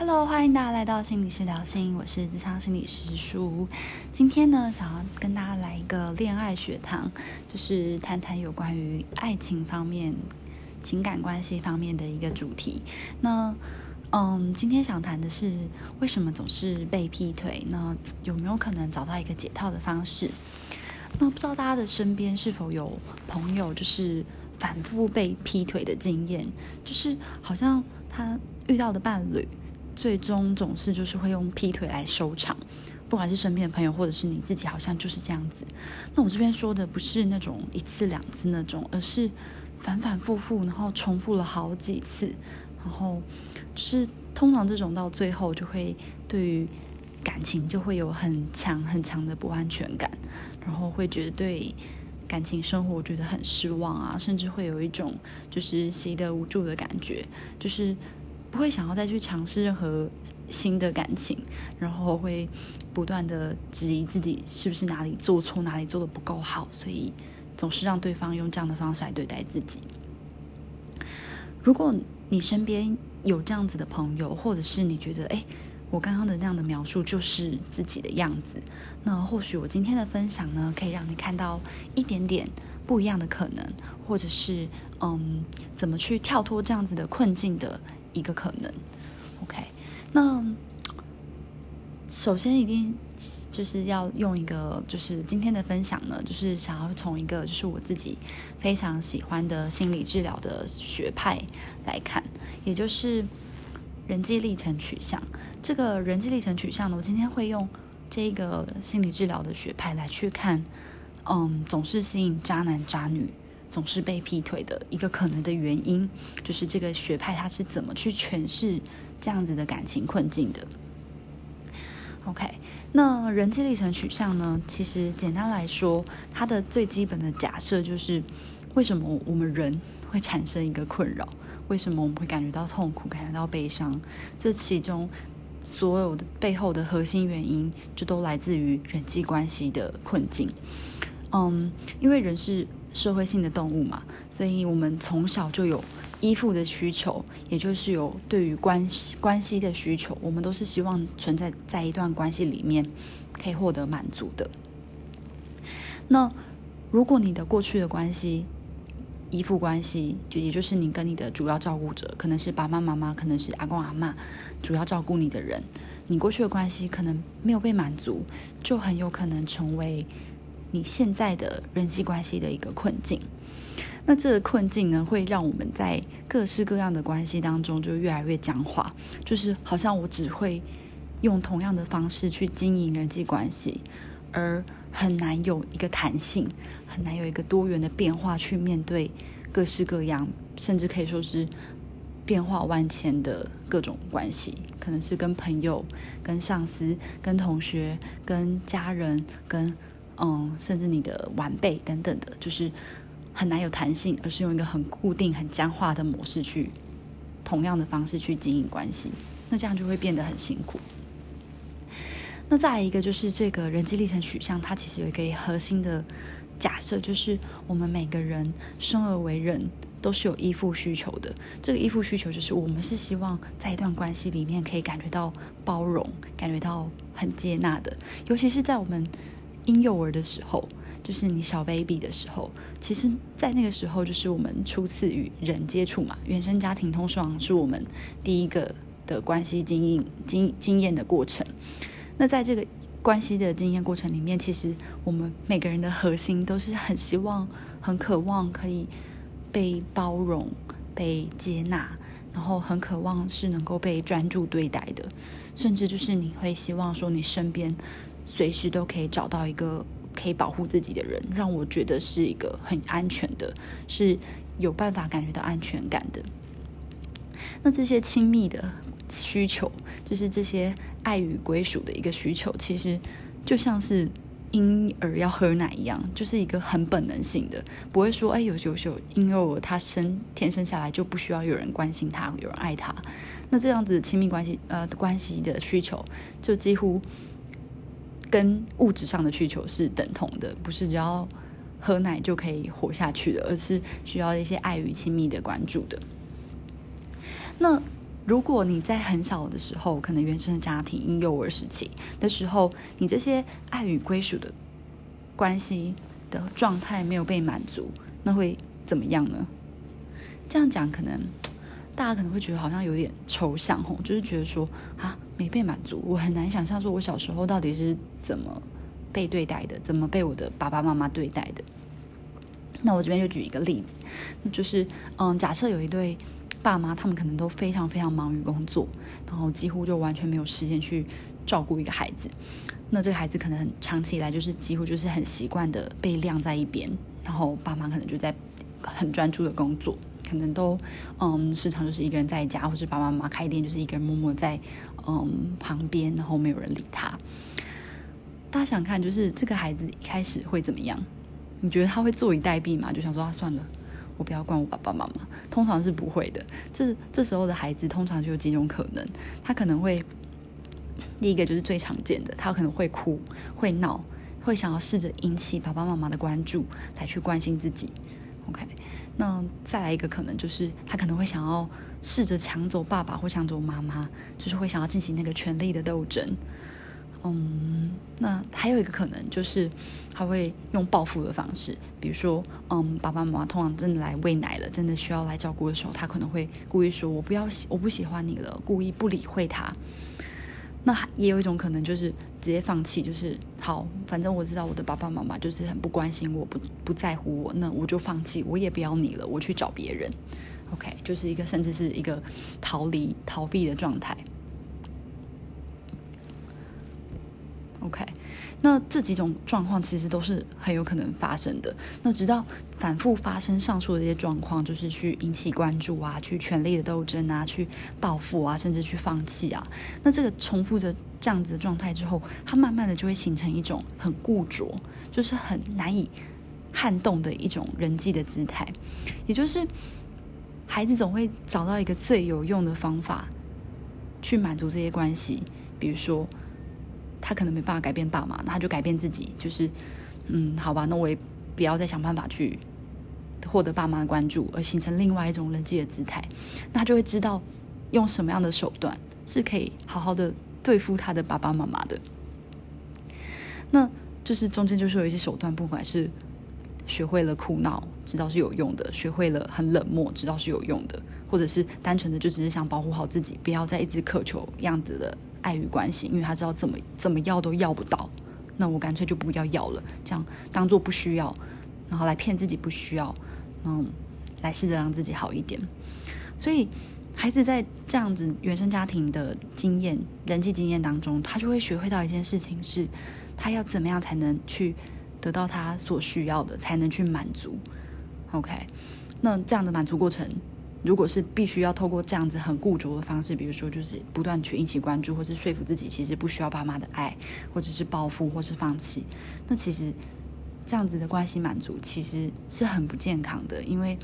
Hello，欢迎大家来到心理师聊心，我是自商心理师舒。今天呢，想要跟大家来一个恋爱学堂，就是谈谈有关于爱情方面、情感关系方面的一个主题。那，嗯，今天想谈的是为什么总是被劈腿？那有没有可能找到一个解套的方式？那不知道大家的身边是否有朋友，就是反复被劈腿的经验？就是好像他遇到的伴侣。最终总是就是会用劈腿来收场，不管是身边的朋友或者是你自己，好像就是这样子。那我这边说的不是那种一次两次那种，而是反反复复，然后重复了好几次，然后就是通常这种到最后就会对于感情就会有很强很强的不安全感，然后会觉得对感情生活觉得很失望啊，甚至会有一种就是习得无助的感觉，就是。不会想要再去尝试任何新的感情，然后会不断的质疑自己是不是哪里做错，哪里做的不够好，所以总是让对方用这样的方式来对待自己。如果你身边有这样子的朋友，或者是你觉得，哎，我刚刚的那样的描述就是自己的样子，那或许我今天的分享呢，可以让你看到一点点不一样的可能，或者是嗯，怎么去跳脱这样子的困境的。一个可能，OK，那首先一定就是要用一个，就是今天的分享呢，就是想要从一个就是我自己非常喜欢的心理治疗的学派来看，也就是人际历程取向。这个人际历程取向呢，我今天会用这个心理治疗的学派来去看，嗯，总是吸引渣男渣女。总是被劈腿的一个可能的原因，就是这个学派他是怎么去诠释这样子的感情困境的？OK，那人际历程取向呢？其实简单来说，它的最基本的假设就是：为什么我们人会产生一个困扰？为什么我们会感觉到痛苦、感觉到悲伤？这其中所有的背后的核心原因，就都来自于人际关系的困境。嗯，因为人是。社会性的动物嘛，所以我们从小就有依附的需求，也就是有对于关系关系的需求。我们都是希望存在在一段关系里面，可以获得满足的。那如果你的过去的关系依附关系，就也就是你跟你的主要照顾者，可能是爸爸妈妈，可能是阿公阿妈，主要照顾你的人，你过去的关系可能没有被满足，就很有可能成为。你现在的人际关系的一个困境，那这个困境呢，会让我们在各式各样的关系当中就越来越僵化，就是好像我只会用同样的方式去经营人际关系，而很难有一个弹性，很难有一个多元的变化去面对各式各样，甚至可以说是变化万千的各种关系，可能是跟朋友、跟上司、跟同学、跟家人、跟。嗯，甚至你的晚辈等等的，就是很难有弹性，而是用一个很固定、很僵化的模式去同样的方式去经营关系，那这样就会变得很辛苦。那再来一个就是这个人际历程取向，它其实有一个核心的假设，就是我们每个人生而为人都是有依附需求的。这个依附需求就是我们是希望在一段关系里面可以感觉到包容，感觉到很接纳的，尤其是在我们。婴幼儿的时候，就是你小 baby 的时候，其实，在那个时候，就是我们初次与人接触嘛。原生家庭通常是我们第一个的关系经验经经验的过程。那在这个关系的经验过程里面，其实我们每个人的核心都是很希望、很渴望可以被包容、被接纳，然后很渴望是能够被专注对待的，甚至就是你会希望说，你身边。随时都可以找到一个可以保护自己的人，让我觉得是一个很安全的，是有办法感觉到安全感的。那这些亲密的需求，就是这些爱与归属的一个需求，其实就像是婴儿要喝奶一样，就是一个很本能性的，不会说哎，有有有婴幼儿他生天生下来就不需要有人关心他，有人爱他。那这样子亲密关系呃关系的需求，就几乎。跟物质上的需求是等同的，不是只要喝奶就可以活下去的，而是需要一些爱与亲密的关注的。那如果你在很小的时候，可能原生家庭、婴幼儿时期的时候，你这些爱与归属的关系的状态没有被满足，那会怎么样呢？这样讲可能大家可能会觉得好像有点抽象吼，就是觉得说啊没被满足，我很难想象说我小时候到底是怎么被对待的，怎么被我的爸爸妈妈对待的。那我这边就举一个例子，那就是嗯，假设有一对爸妈，他们可能都非常非常忙于工作，然后几乎就完全没有时间去照顾一个孩子。那这个孩子可能长期以来就是几乎就是很习惯的被晾在一边，然后爸妈可能就在很专注的工作，可能都嗯时常就是一个人在家，或者爸爸妈妈开店就是一个人默默在嗯旁边，然后没有人理他。大家想看，就是这个孩子一开始会怎么样？你觉得他会坐以待毙吗？就想说啊，算了，我不要管我爸爸妈妈。通常是不会的。这这时候的孩子通常就有几种可能，他可能会第一个就是最常见的，他可能会哭、会闹、会想要试着引起爸爸妈妈的关注，来去关心自己。OK，那再来一个可能就是他可能会想要试着抢走爸爸或抢走妈妈，就是会想要进行那个权力的斗争。嗯，那还有一个可能就是他会用报复的方式，比如说，嗯，爸爸妈妈通常真的来喂奶了，真的需要来照顾的时候，他可能会故意说“我不要，我不喜欢你了”，故意不理会他。那也有一种可能就是直接放弃，就是好，反正我知道我的爸爸妈妈就是很不关心我，不不在乎我，那我就放弃，我也不要你了，我去找别人。OK，就是一个甚至是一个逃离、逃避的状态。OK，那这几种状况其实都是很有可能发生的。那直到反复发生上述的这些状况，就是去引起关注啊，去权力的斗争啊，去报复啊，甚至去放弃啊。那这个重复着这样子的状态之后，它慢慢的就会形成一种很固着，就是很难以撼动的一种人际的姿态。也就是孩子总会找到一个最有用的方法去满足这些关系，比如说。他可能没办法改变爸妈，那他就改变自己，就是，嗯，好吧，那我也不要再想办法去获得爸妈的关注，而形成另外一种人际的姿态。那他就会知道用什么样的手段是可以好好的对付他的爸爸妈妈的。那就是中间就是有一些手段，不管是学会了哭闹，知道是有用的；学会了很冷漠，知道是有用的；或者是单纯的就只是想保护好自己，不要再一直渴求样子的。爱与关系，因为他知道怎么怎么要都要不到，那我干脆就不要要了，这样当做不需要，然后来骗自己不需要，嗯，来试着让自己好一点。所以孩子在这样子原生家庭的经验、人际经验当中，他就会学会到一件事情，是他要怎么样才能去得到他所需要的，才能去满足。OK，那这样的满足过程。如果是必须要透过这样子很固着的方式，比如说就是不断去引起关注，或是说服自己其实不需要爸妈的爱，或者是报复，或是放弃，那其实这样子的关系满足其实是很不健康的，因为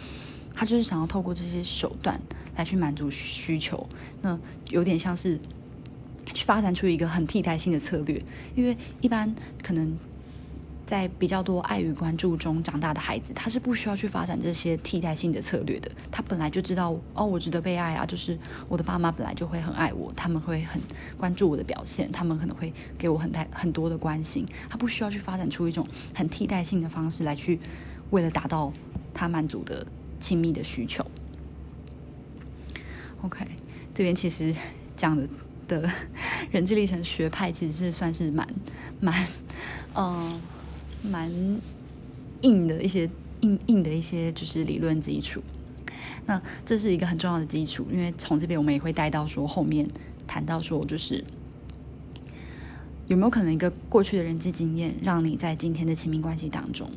他就是想要透过这些手段来去满足需求，那有点像是去发展出一个很替代性的策略，因为一般可能。在比较多爱与关注中长大的孩子，他是不需要去发展这些替代性的策略的。他本来就知道，哦，我值得被爱啊，就是我的爸妈本来就会很爱我，他们会很关注我的表现，他们可能会给我很大很多的关心。他不需要去发展出一种很替代性的方式来去，为了达到他满足的亲密的需求。OK，这边其实讲的的 人际历程学派其实是算是蛮蛮嗯。蛮硬的一些硬硬的一些就是理论基础，那这是一个很重要的基础，因为从这边我们也会带到说后面谈到说就是有没有可能一个过去的人际经验让你在今天的亲密关系当中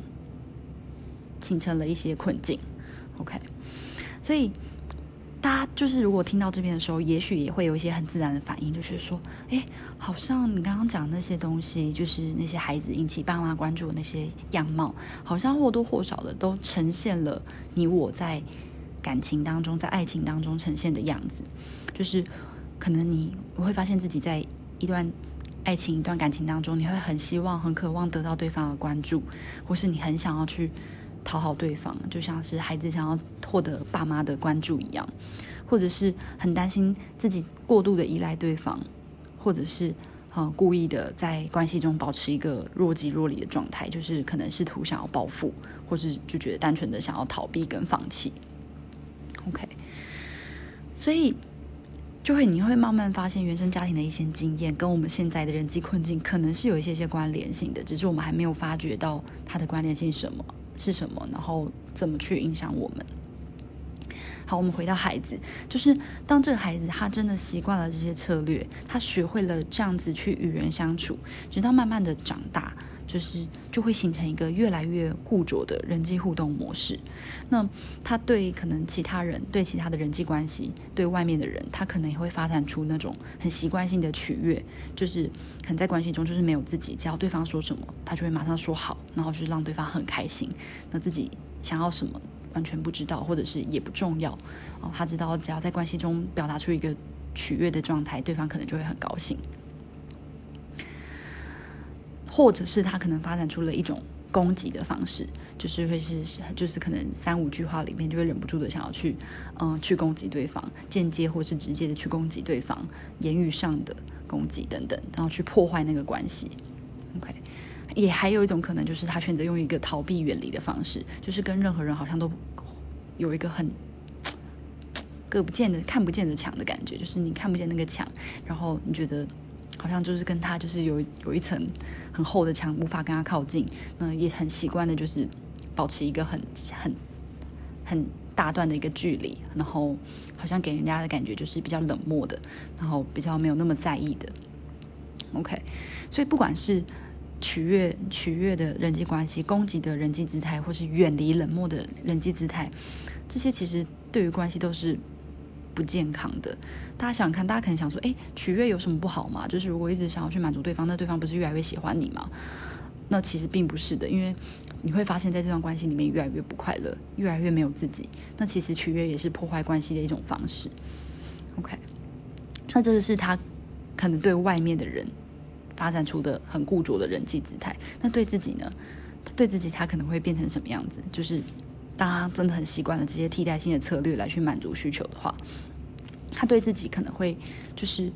形成了一些困境？OK，所以。大家就是如果听到这边的时候，也许也会有一些很自然的反应，就是说，哎，好像你刚刚讲那些东西，就是那些孩子引起爸妈关注的那些样貌，好像或多或少的都呈现了你我在感情当中，在爱情当中呈现的样子。就是可能你我会发现自己在一段爱情、一段感情当中，你会很希望、很渴望得到对方的关注，或是你很想要去。讨好对方，就像是孩子想要获得爸妈的关注一样，或者是很担心自己过度的依赖对方，或者是呃故意的在关系中保持一个若即若离的状态，就是可能试图想要报复，或是就觉得单纯的想要逃避跟放弃。OK，所以就会你会慢慢发现原生家庭的一些经验跟我们现在的人际困境可能是有一些些关联性的，只是我们还没有发觉到它的关联性什么是什么，然后怎么去影响我们。好，我们回到孩子，就是当这个孩子他真的习惯了这些策略，他学会了这样子去与人相处，直到慢慢的长大，就是就会形成一个越来越固着的人际互动模式。那他对可能其他人、对其他的人际关系、对外面的人，他可能也会发展出那种很习惯性的取悦，就是可能在关系中就是没有自己，只要对方说什么，他就会马上说好，然后就是让对方很开心。那自己想要什么？完全不知道，或者是也不重要哦。他知道，只要在关系中表达出一个取悦的状态，对方可能就会很高兴。或者是他可能发展出了一种攻击的方式，就是会是就是可能三五句话里面就会忍不住的想要去嗯去攻击对方，间接或是直接的去攻击对方，言语上的攻击等等，然后去破坏那个关系。OK。也还有一种可能，就是他选择用一个逃避、远离的方式，就是跟任何人好像都有一个很 隔不见的、看不见的墙的感觉，就是你看不见那个墙，然后你觉得好像就是跟他就是有有一层很厚的墙，无法跟他靠近。那也很习惯的，就是保持一个很很很大段的一个距离，然后好像给人家的感觉就是比较冷漠的，然后比较没有那么在意的。OK，所以不管是取悦、取悦的人际关系，攻击的人际姿态，或是远离、冷漠的人际姿态，这些其实对于关系都是不健康的。大家想看，大家可能想说：“哎，取悦有什么不好吗？就是如果一直想要去满足对方，那对方不是越来越喜欢你吗？”那其实并不是的，因为你会发现在这段关系里面越来越不快乐，越来越没有自己。那其实取悦也是破坏关系的一种方式。OK，那这个是他可能对外面的人。发展出的很固着的人际姿态，那对自己呢？对自己他可能会变成什么样子？就是当他真的很习惯了这些替代性的策略来去满足需求的话，他对自己可能会就是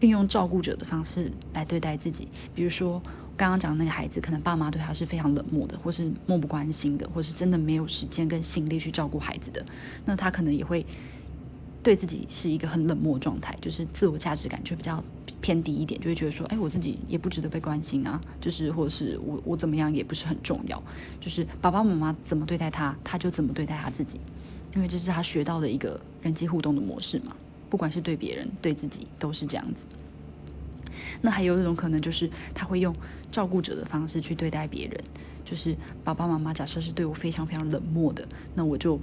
运用照顾者的方式来对待自己。比如说刚刚讲的那个孩子，可能爸妈对他是非常冷漠的，或是漠不关心的，或是真的没有时间跟心力去照顾孩子的，那他可能也会对自己是一个很冷漠状态，就是自我价值感就比较。偏低一点，就会觉得说，哎，我自己也不值得被关心啊，就是或者是我我怎么样也不是很重要，就是爸爸妈妈怎么对待他，他就怎么对待他自己，因为这是他学到的一个人际互动的模式嘛，不管是对别人对自己都是这样子。那还有一种可能就是他会用照顾者的方式去对待别人，就是爸爸妈妈假设是对我非常非常冷漠的，那我就。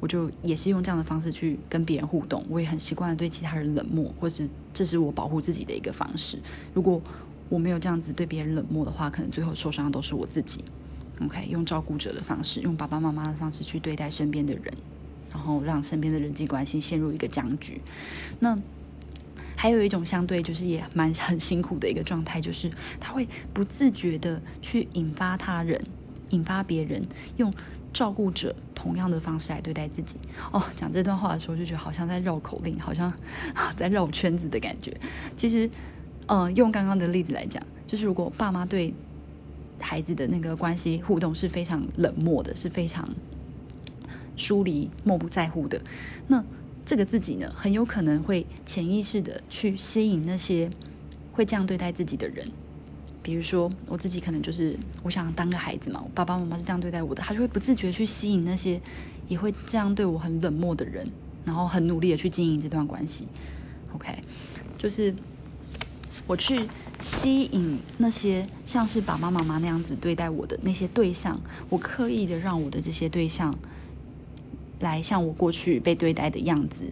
我就也是用这样的方式去跟别人互动，我也很习惯对其他人冷漠，或者这是我保护自己的一个方式。如果我没有这样子对别人冷漠的话，可能最后受伤的都是我自己。OK，用照顾者的方式，用爸爸妈妈的方式去对待身边的人，然后让身边的人际关系陷入一个僵局。那还有一种相对就是也蛮很辛苦的一个状态，就是他会不自觉的去引发他人，引发别人用。照顾者同样的方式来对待自己哦。讲这段话的时候，就觉得好像在绕口令，好像 在绕圈子的感觉。其实，嗯，用刚刚的例子来讲，就是如果爸妈对孩子的那个关系互动是非常冷漠的，是非常疏离、漠不在乎的，那这个自己呢，很有可能会潜意识的去吸引那些会这样对待自己的人。比如说，我自己可能就是我想当个孩子嘛，我爸爸妈妈是这样对待我的，他就会不自觉去吸引那些也会这样对我很冷漠的人，然后很努力的去经营这段关系。OK，就是我去吸引那些像是爸爸妈妈那样子对待我的那些对象，我刻意的让我的这些对象来像我过去被对待的样子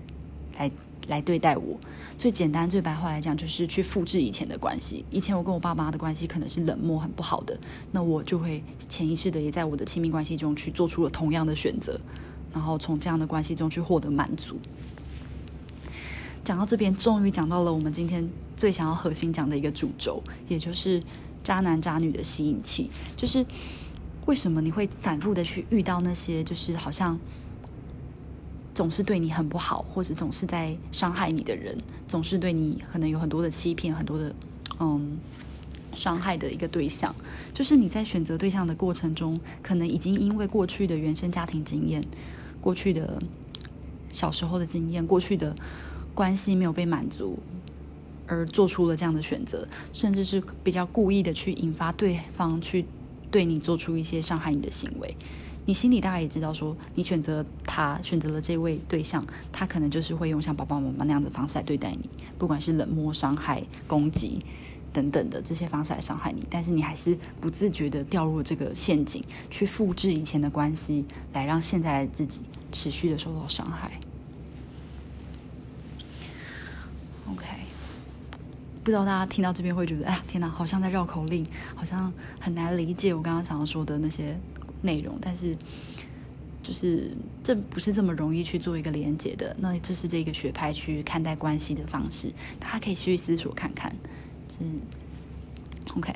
来。来对待我，最简单、最白话来讲，就是去复制以前的关系。以前我跟我爸妈的关系可能是冷漠、很不好的，那我就会潜意识的也在我的亲密关系中去做出了同样的选择，然后从这样的关系中去获得满足。讲到这边，终于讲到了我们今天最想要核心讲的一个主轴，也就是渣男渣女的吸引器，就是为什么你会反复的去遇到那些，就是好像。总是对你很不好，或者总是在伤害你的人，总是对你可能有很多的欺骗，很多的嗯伤害的一个对象，就是你在选择对象的过程中，可能已经因为过去的原生家庭经验，过去的小时候的经验，过去的关系没有被满足。而做出了这样的选择，甚至是比较故意的去引发对方去对你做出一些伤害你的行为。你心里大概也知道，说你选择他，选择了这位对象，他可能就是会用像爸爸妈妈那样的方式来对待你，不管是冷漠、伤害、攻击等等的这些方式来伤害你。但是你还是不自觉的掉入这个陷阱，去复制以前的关系，来让现在的自己持续的受到伤害。OK，不知道大家听到这边会觉得，哎呀，天哪，好像在绕口令，好像很难理解我刚刚想要说的那些内容。但是，就是这不是这么容易去做一个连接的。那这是这个学派去看待关系的方式，大家可以去思索看看。是 OK。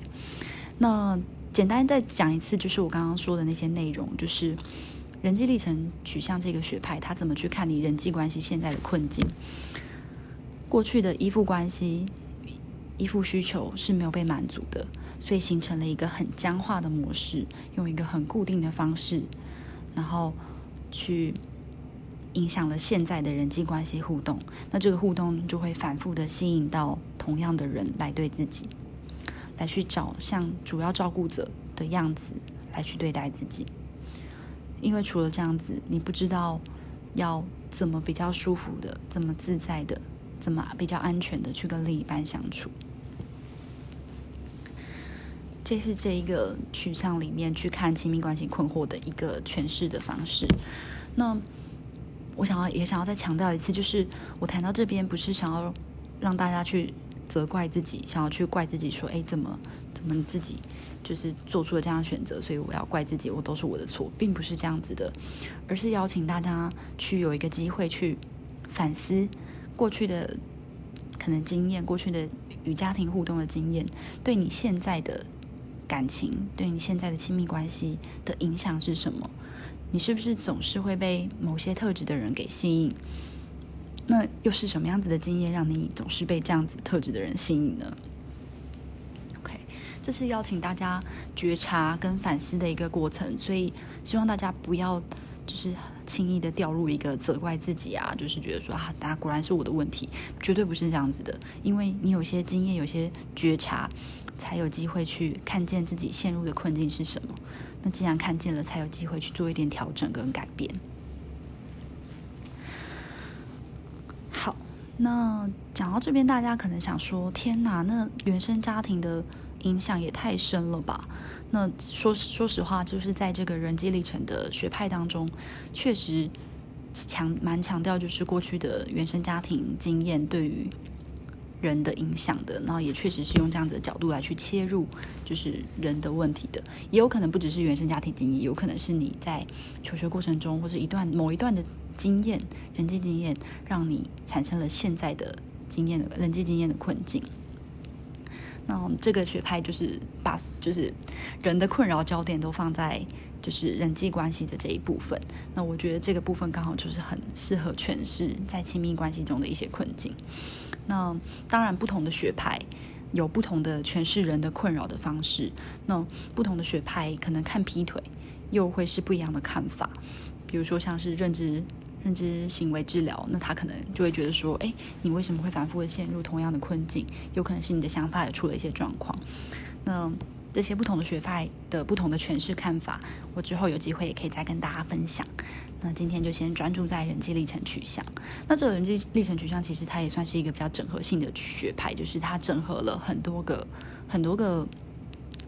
那简单再讲一次，就是我刚刚说的那些内容，就是人际历程取向这个学派，他怎么去看你人际关系现在的困境，过去的依附关系。依附需求是没有被满足的，所以形成了一个很僵化的模式，用一个很固定的方式，然后去影响了现在的人际关系互动。那这个互动就会反复的吸引到同样的人来对自己，来去找像主要照顾者的样子来去对待自己。因为除了这样子，你不知道要怎么比较舒服的、怎么自在的、怎么比较安全的去跟另一半相处。这是这一个取向里面去看亲密关系困惑的一个诠释的方式。那我想要也想要再强调一次，就是我谈到这边不是想要让大家去责怪自己，想要去怪自己说，哎，怎么怎么自己就是做出了这样选择，所以我要怪自己，我都是我的错，并不是这样子的，而是邀请大家去有一个机会去反思过去的可能经验，过去的与家庭互动的经验，对你现在的。感情对你现在的亲密关系的影响是什么？你是不是总是会被某些特质的人给吸引？那又是什么样子的经验让你总是被这样子特质的人吸引呢？OK，这是邀请大家觉察跟反思的一个过程，所以希望大家不要就是轻易的掉入一个责怪自己啊，就是觉得说啊，大家果然是我的问题，绝对不是这样子的，因为你有些经验，有些觉察。才有机会去看见自己陷入的困境是什么。那既然看见了，才有机会去做一点调整跟改变。好，那讲到这边，大家可能想说：“天哪，那原生家庭的影响也太深了吧？”那说说实话，就是在这个人际历程的学派当中，确实强蛮强调，就是过去的原生家庭经验对于。人的影响的，然后也确实是用这样子的角度来去切入，就是人的问题的，也有可能不只是原生家庭经验，有可能是你在求学过程中或者一段某一段的经验、人际经验，让你产生了现在的经验的人际经验的困境。那这个学派就是把就是人的困扰焦点都放在就是人际关系的这一部分。那我觉得这个部分刚好就是很适合诠释在亲密关系中的一些困境。那当然，不同的学派有不同的诠释人的困扰的方式。那不同的学派可能看劈腿，又会是不一样的看法。比如说，像是认知认知行为治疗，那他可能就会觉得说：“哎，你为什么会反复的陷入同样的困境？有可能是你的想法也出了一些状况。”那这些不同的学派的不同的诠释看法，我之后有机会也可以再跟大家分享。那今天就先专注在人际历程取向。那这个人际历程取向其实它也算是一个比较整合性的学派，就是它整合了很多个很多个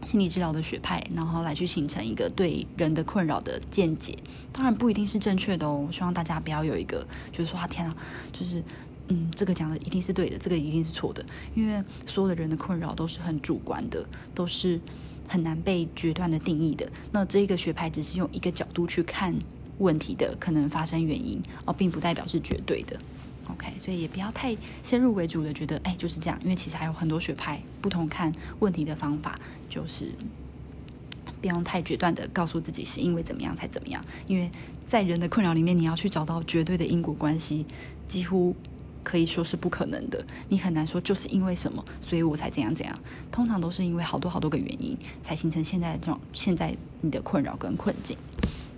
心理治疗的学派，然后来去形成一个对人的困扰的见解。当然不一定是正确的哦，希望大家不要有一个就是说啊天啊，就是嗯这个讲的一定是对的，这个一定是错的，因为所有的人的困扰都是很主观的，都是很难被决断的定义的。那这一个学派只是用一个角度去看。问题的可能发生原因哦，并不代表是绝对的。OK，所以也不要太先入为主的觉得，哎，就是这样。因为其实还有很多学派不同看问题的方法，就是不用太决断的告诉自己是因为怎么样才怎么样，因为在人的困扰里面，你要去找到绝对的因果关系，几乎可以说是不可能的。你很难说就是因为什么，所以我才怎样怎样。通常都是因为好多好多个原因，才形成现在这种现在你的困扰跟困境。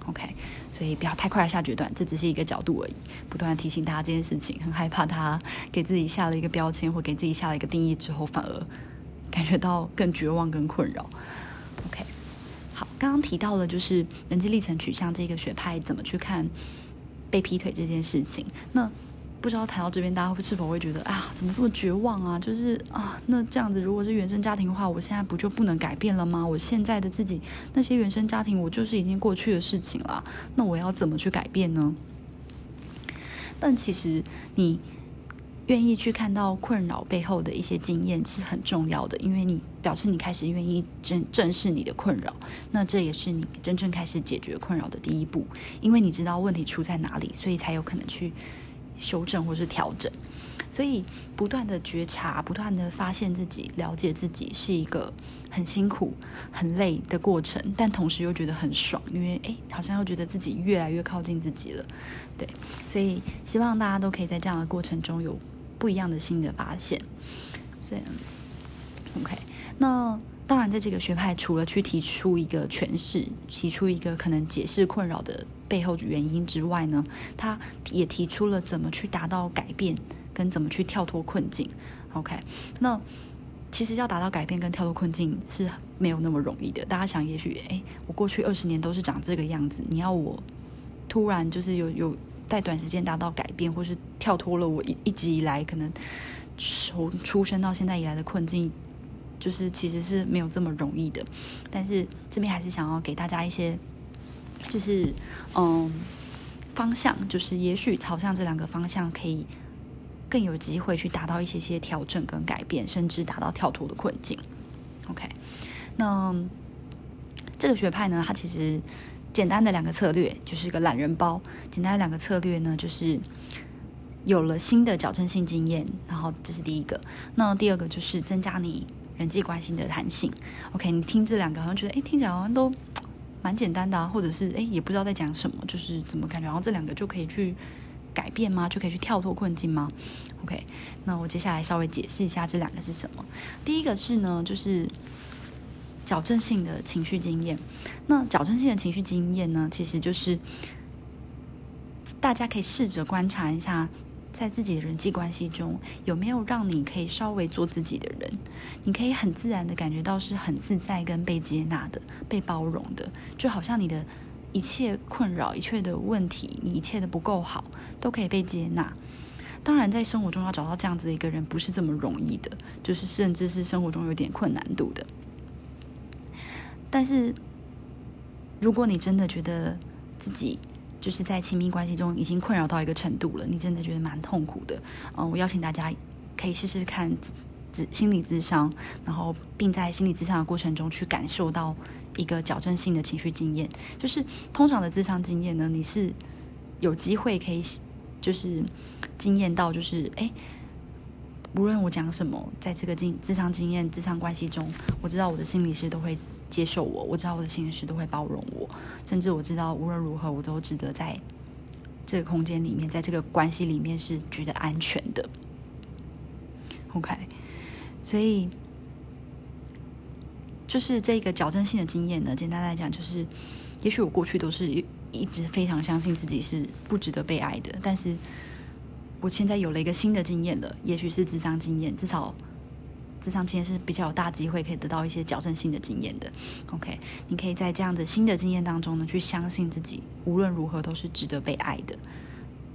OK，所以不要太快下决断，这只是一个角度而已。不断的提醒大家这件事情，很害怕他给自己下了一个标签，或给自己下了一个定义之后，反而感觉到更绝望、更困扰。OK。好，刚刚提到了就是人际历程取向这个学派怎么去看被劈腿这件事情。那不知道谈到这边，大家是否会觉得啊，怎么这么绝望啊？就是啊，那这样子，如果是原生家庭的话，我现在不就不能改变了吗？我现在的自己那些原生家庭，我就是已经过去的事情了。那我要怎么去改变呢？但其实你。愿意去看到困扰背后的一些经验是很重要的，因为你表示你开始愿意正正视你的困扰，那这也是你真正开始解决困扰的第一步。因为你知道问题出在哪里，所以才有可能去修正或是调整。所以不断的觉察，不断的发现自己，了解自己，是一个很辛苦、很累的过程，但同时又觉得很爽，因为诶，好像又觉得自己越来越靠近自己了。对，所以希望大家都可以在这样的过程中有。不一样的新的发现，所以 OK。那当然，在这个学派，除了去提出一个诠释，提出一个可能解释困扰的背后原因之外呢，他也提出了怎么去达到改变，跟怎么去跳脱困境。OK。那其实要达到改变跟跳脱困境是没有那么容易的。大家想，也许哎，我过去二十年都是长这个样子，你要我突然就是有有。在短时间达到改变，或是跳脱了我一一直以来可能从出生到现在以来的困境，就是其实是没有这么容易的。但是这边还是想要给大家一些，就是嗯方向，就是也许朝向这两个方向，可以更有机会去达到一些些调整跟改变，甚至达到跳脱的困境。OK，那这个学派呢，它其实。简单的两个策略就是一个懒人包。简单的两个策略呢，就是有了新的矫正性经验，然后这是第一个。那第二个就是增加你人际关系的弹性。OK，你听这两个好像觉得，哎，听起来好像都蛮简单的，或者是哎，也不知道在讲什么，就是怎么感觉？然后这两个就可以去改变吗？就可以去跳脱困境吗？OK，那我接下来稍微解释一下这两个是什么。第一个是呢，就是。矫正性的情绪经验，那矫正性的情绪经验呢？其实就是大家可以试着观察一下，在自己的人际关系中，有没有让你可以稍微做自己的人，你可以很自然的感觉到是很自在跟被接纳的、被包容的，就好像你的一切困扰、一切的问题、你一切的不够好，都可以被接纳。当然，在生活中要找到这样子的一个人，不是这么容易的，就是甚至是生活中有点困难度的。但是，如果你真的觉得自己就是在亲密关系中已经困扰到一个程度了，你真的觉得蛮痛苦的，嗯，我邀请大家可以试试看自心理咨商，然后并在心理咨商的过程中去感受到一个矫正性的情绪经验。就是通常的咨商经验呢，你是有机会可以就是经验到，就是哎，无论我讲什么，在这个经智商经验、智商关系中，我知道我的心理师都会。接受我，我知道我的心理师都会包容我，甚至我知道无论如何我都值得在这个空间里面，在这个关系里面是觉得安全的。OK，所以就是这个矫正性的经验呢，简单来讲就是，也许我过去都是一直非常相信自己是不值得被爱的，但是我现在有了一个新的经验了，也许是智商经验，至少。智商经验是比较有大机会可以得到一些矫正性的经验的。OK，你可以在这样的新的经验当中呢，去相信自己无论如何都是值得被爱的。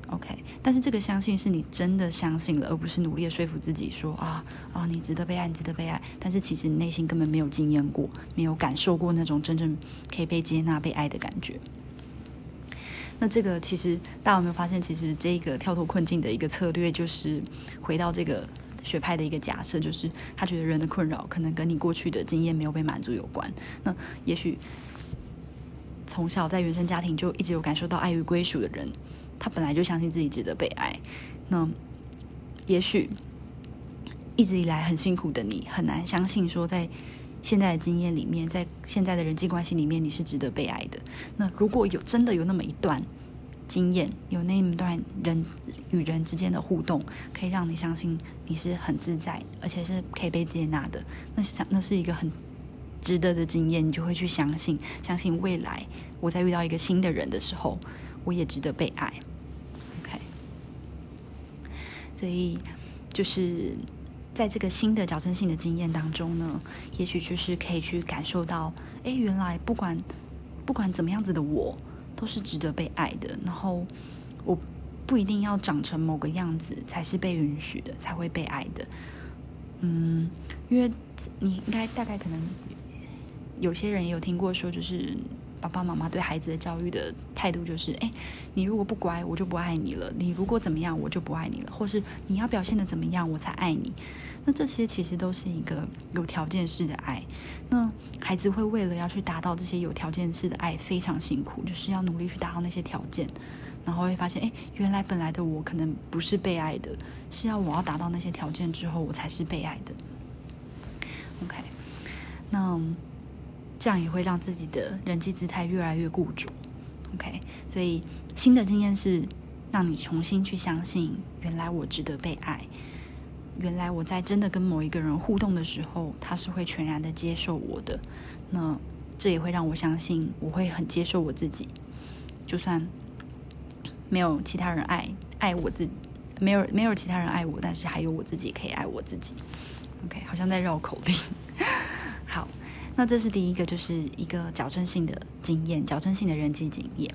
OK，但是这个相信是你真的相信了，而不是努力说服自己说啊啊，你值得被爱，你值得被爱。但是其实你内心根本没有经验过，没有感受过那种真正可以被接纳、被爱的感觉。那这个其实大家有没有发现，其实这个跳脱困境的一个策略就是回到这个。学派的一个假设就是，他觉得人的困扰可能跟你过去的经验没有被满足有关。那也许从小在原生家庭就一直有感受到爱与归属的人，他本来就相信自己值得被爱。那也许一直以来很辛苦的你，很难相信说在现在的经验里面，在现在的人际关系里面，你是值得被爱的。那如果有真的有那么一段经验，有那一段人与人之间的互动，可以让你相信你是很自在，而且是可以被接纳的，那是那是一个很值得的经验，你就会去相信，相信未来我在遇到一个新的人的时候，我也值得被爱。OK，所以就是。在这个新的矫正性的经验当中呢，也许就是可以去感受到，哎，原来不管不管怎么样子的我，都是值得被爱的。然后我不一定要长成某个样子才是被允许的，才会被爱的。嗯，因为你应该大概可能有些人也有听过说，就是。爸爸妈妈对孩子的教育的态度就是：哎，你如果不乖，我就不爱你了；你如果怎么样，我就不爱你了；或是你要表现的怎么样，我才爱你。这些其实都是一个有条件式的爱。那孩子会为了要去达到这些有条件式的爱，非常辛苦，就是要努力去达到那些条件，然后会发现：哎，原来本来的我可能不是被爱的，是要我要达到那些条件之后，我才是被爱的。OK，那。这样也会让自己的人际姿态越来越固着，OK。所以新的经验是让你重新去相信，原来我值得被爱，原来我在真的跟某一个人互动的时候，他是会全然的接受我的。那这也会让我相信，我会很接受我自己，就算没有其他人爱爱我自，没有没有其他人爱我，但是还有我自己可以爱我自己。OK，好像在绕口令。好。那这是第一个，就是一个矫正性的经验，矫正性的人际经验。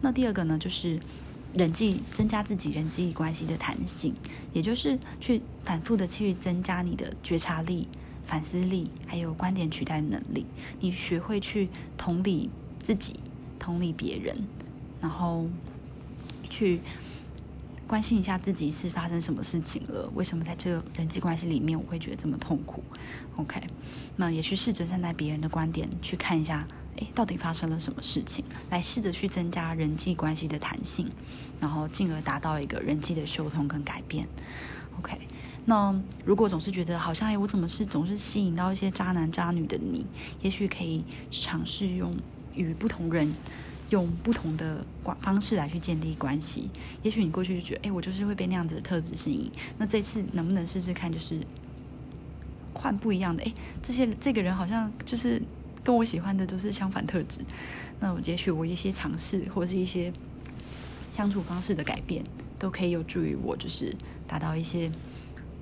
那第二个呢，就是人际增加自己人际关系的弹性，也就是去反复的去增加你的觉察力、反思力，还有观点取代能力。你学会去同理自己，同理别人，然后去。关心一下自己是发生什么事情了？为什么在这个人际关系里面我会觉得这么痛苦？OK，那也去试着站在别人的观点去看一下，诶，到底发生了什么事情？来试着去增加人际关系的弹性，然后进而达到一个人际的修通跟改变。OK，那如果总是觉得好像诶，我怎么是总是吸引到一些渣男渣女的你？也许可以尝试用与不同人。用不同的方式来去建立关系，也许你过去就觉得，哎，我就是会被那样子的特质吸引。那这次能不能试试看，就是换不一样的？哎，这些这个人好像就是跟我喜欢的都是相反特质。那我也许我一些尝试或是一些相处方式的改变，都可以有助于我，就是达到一些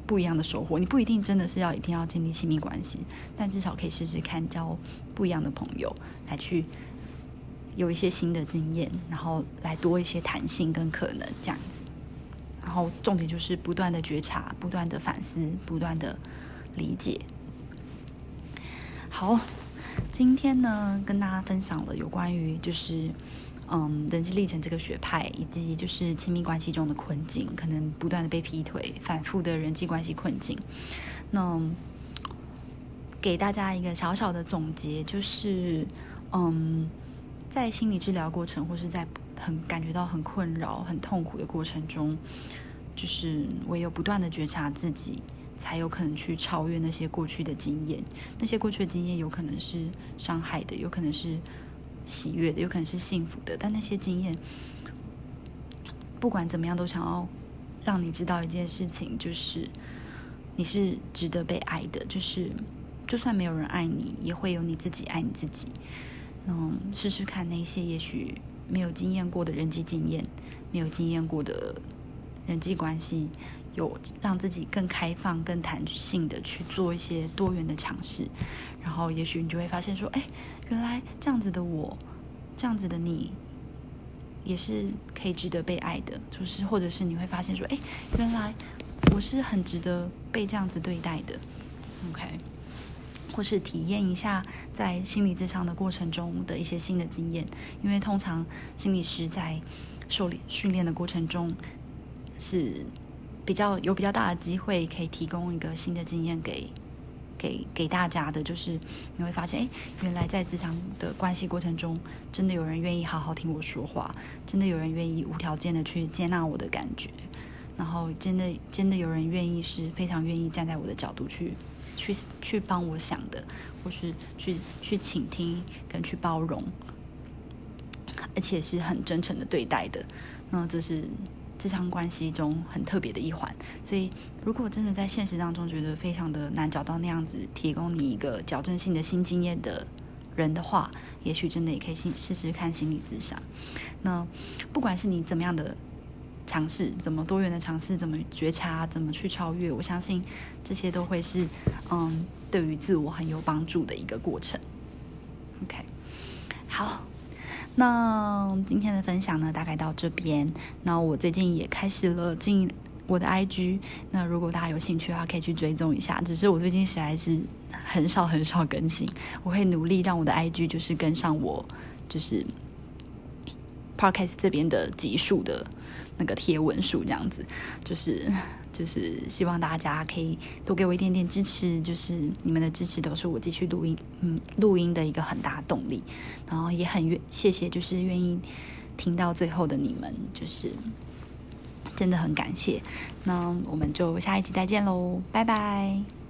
不一样的收获。你不一定真的是要一定要建立亲密关系，但至少可以试试看交不一样的朋友来去。有一些新的经验，然后来多一些弹性跟可能这样子，然后重点就是不断的觉察、不断的反思、不断的理解。好，今天呢跟大家分享了有关于就是嗯人际历程这个学派，以及就是亲密关系中的困境，可能不断的被劈腿、反复的人际关系困境。那给大家一个小小的总结，就是嗯。在心理治疗过程，或是在很感觉到很困扰、很痛苦的过程中，就是唯有不断的觉察自己，才有可能去超越那些过去的经验。那些过去的经验有可能是伤害的，有可能是喜悦的，有可能是幸福的。但那些经验，不管怎么样，都想要让你知道一件事情，就是你是值得被爱的。就是就算没有人爱你，也会有你自己爱你自己。嗯，试试看那些也许没有经验过的人际经验，没有经验过的人际关系，有让自己更开放、更弹性的去做一些多元的尝试，然后也许你就会发现说，哎，原来这样子的我，这样子的你，也是可以值得被爱的，就是或者是你会发现说，哎，原来我是很值得被这样子对待的，OK。或是体验一下在心理咨商的过程中的一些新的经验，因为通常心理师在受练训练的过程中是比较有比较大的机会可以提供一个新的经验给给给大家的，就是你会发现，哎，原来在职场的关系过程中，真的有人愿意好好听我说话，真的有人愿意无条件的去接纳我的感觉。然后真的真的有人愿意是非常愿意站在我的角度去去去帮我想的，或是去去倾听跟去包容，而且是很真诚的对待的，那这是这场关系中很特别的一环。所以，如果真的在现实当中觉得非常的难找到那样子提供你一个矫正性的新经验的人的话，也许真的也可以试试试看心理咨商。那不管是你怎么样的尝试，怎么多元的尝试，怎么觉察，怎么去超越，我相信这些都会是嗯，对于自我很有帮助的一个过程。OK，好，那今天的分享呢，大概到这边。那我最近也开始了进我的 IG，那如果大家有兴趣的话，可以去追踪一下。只是我最近实在是很少很少更新，我会努力让我的 IG 就是跟上我就是。Podcast 这边的集数的那个贴文数，这样子，就是就是希望大家可以多给我一点点支持，就是你们的支持都是我继续录音，嗯，录音的一个很大动力。然后也很愿谢谢，就是愿意听到最后的你们，就是真的很感谢。那我们就下一集再见喽，拜拜。